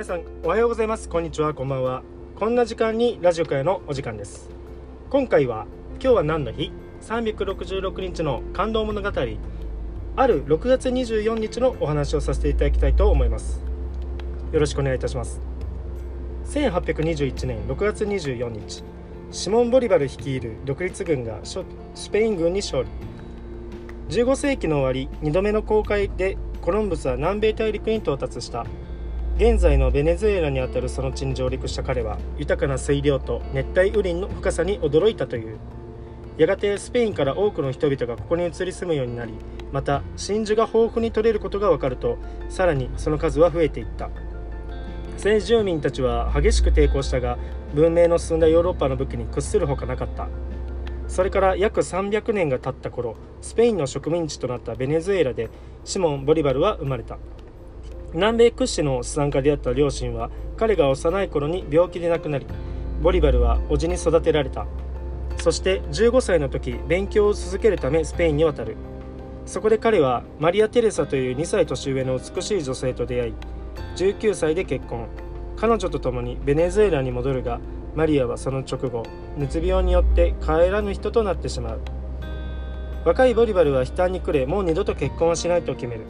皆さんおはようございます。こんにちは。こんばんは。こんな時間にラジオ会のお時間です。今回は今日は何の日？366日の感動物語。ある6月24日のお話をさせていただきたいと思います。よろしくお願いいたします。1821年6月24日。シモン・ボリバル率いる独立軍がスペイン軍に勝利。15世紀の終わり2度目の航海でコロンブスは南米大陸に到達した。現在のベネズエラにあたるその地に上陸した彼は豊かな水量と熱帯雨林の深さに驚いたという。やがてスペインから多くの人々がここに移り住むようになりまた真珠が豊富に取れることが分かるとさらにその数は増えていった。先住民たちは激しく抵抗したが文明の進んだヨーロッパの武器に屈するほかなかった。それから約300年が経った頃スペインの植民地となったベネズエラでシモン・ボリバルは生まれた。南米屈指の資産家であった両親は彼が幼い頃に病気で亡くなりボリバルは叔父に育てられた。そして15歳の時勉強を続けるためスペインに渡る。そこで彼はマリア・テレサという2歳年上の美しい女性と出会い19歳で結婚。彼女と共にベネズエラに戻るがマリアはその直後熱病によって帰らぬ人となってしまう。若いボリバルは悲嘆に暮れもう二度と結婚はしないと決める。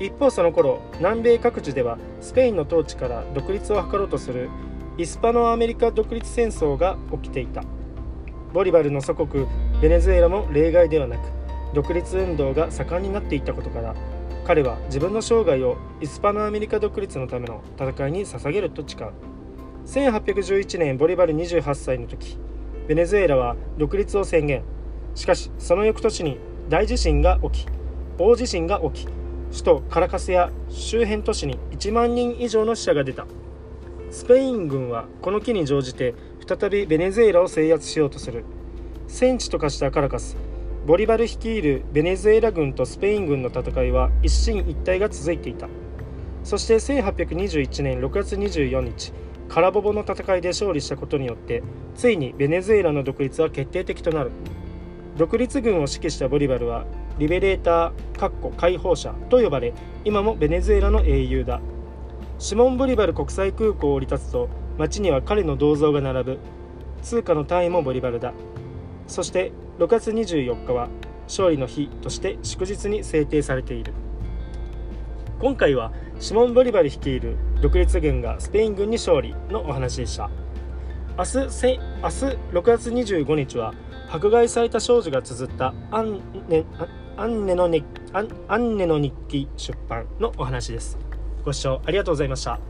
一方その頃南米各地ではスペインの統治から独立を図ろうとするイスパノアメリカ独立戦争が起きていた。ボリバルの祖国ベネズエラも例外ではなく独立運動が盛んになっていたことから彼は自分の生涯をイスパノアメリカ独立のための戦いに捧げると誓う。1811年ボリバル28歳の時ベネズエラは独立を宣言。しかしその翌年に大地震が起き大地震が起き首都カラカスや周辺都市に1万人以上の死者が出た。スペイン軍はこの機に乗じて再びベネズエラを制圧しようとする。戦地と化したカラカスボリバル率いるベネズエラ軍とスペイン軍の戦いは一進一退が続いていた。そして1821年6月24日カラボボの戦いで勝利したことによってついにベネズエラの独立は決定的となる。独立軍を指揮したボリバルはリベレーター解放者と呼ばれ今もベネズエラの英雄だ。シモン・ボリバル国際空港を降り立つと街には彼の銅像が並ぶ。通貨の単位もボリバルだ。そして6月24日は勝利の日として祝日に制定されている。今回はシモン・ボリバル率いる独立軍がスペイン軍に勝利のお話でした。明日明日6月25日は迫害された少女が綴ったアンネアンネの日アンネの日記出版のお話です。ご視聴ありがとうございました。